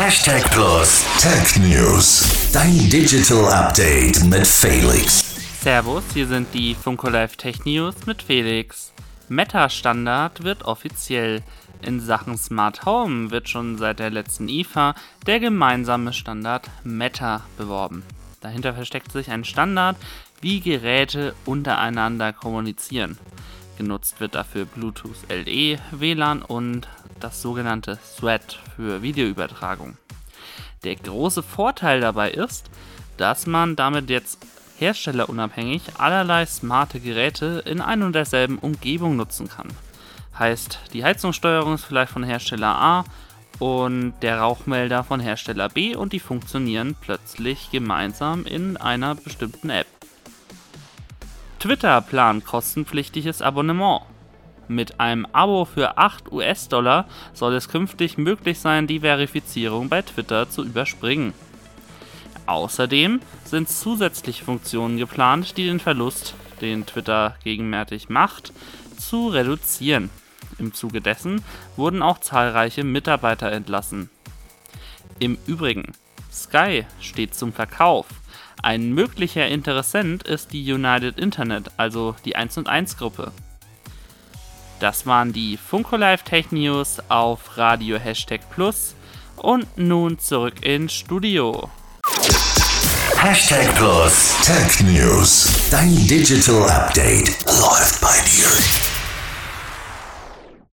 Hashtag Plus Tech News. Dein Digital Update mit Felix. Servus, hier sind die Funko Live Tech News mit Felix. Meta-Standard wird offiziell. In Sachen Smart Home wird schon seit der letzten IFA der gemeinsame Standard Meta beworben. Dahinter versteckt sich ein Standard, wie Geräte untereinander kommunizieren. Genutzt wird dafür Bluetooth LE, WLAN und das sogenannte Thread für Videoübertragung. Der große Vorteil dabei ist, dass man damit jetzt herstellerunabhängig allerlei smarte Geräte in ein und derselben Umgebung nutzen kann. Heißt, die Heizungssteuerung ist vielleicht von Hersteller A und der Rauchmelder von Hersteller B und die funktionieren plötzlich gemeinsam in einer bestimmten App. Twitter plant kostenpflichtiges Abonnement. Mit einem Abo für 8 US-Dollar soll es künftig möglich sein, die Verifizierung bei Twitter zu überspringen. Außerdem sind zusätzliche Funktionen geplant, die den Verlust, den Twitter gegenwärtig macht, zu reduzieren. Im Zuge dessen wurden auch zahlreiche Mitarbeiter entlassen. Im Übrigen, Sky steht zum Verkauf. Ein möglicher Interessent ist die United Internet, also die 1 und 1 Gruppe. Das waren die Funko Live Tech News auf Radio Hashtag Plus und nun zurück ins Studio. Hashtag Plus Tech News. Dein Digital Update läuft.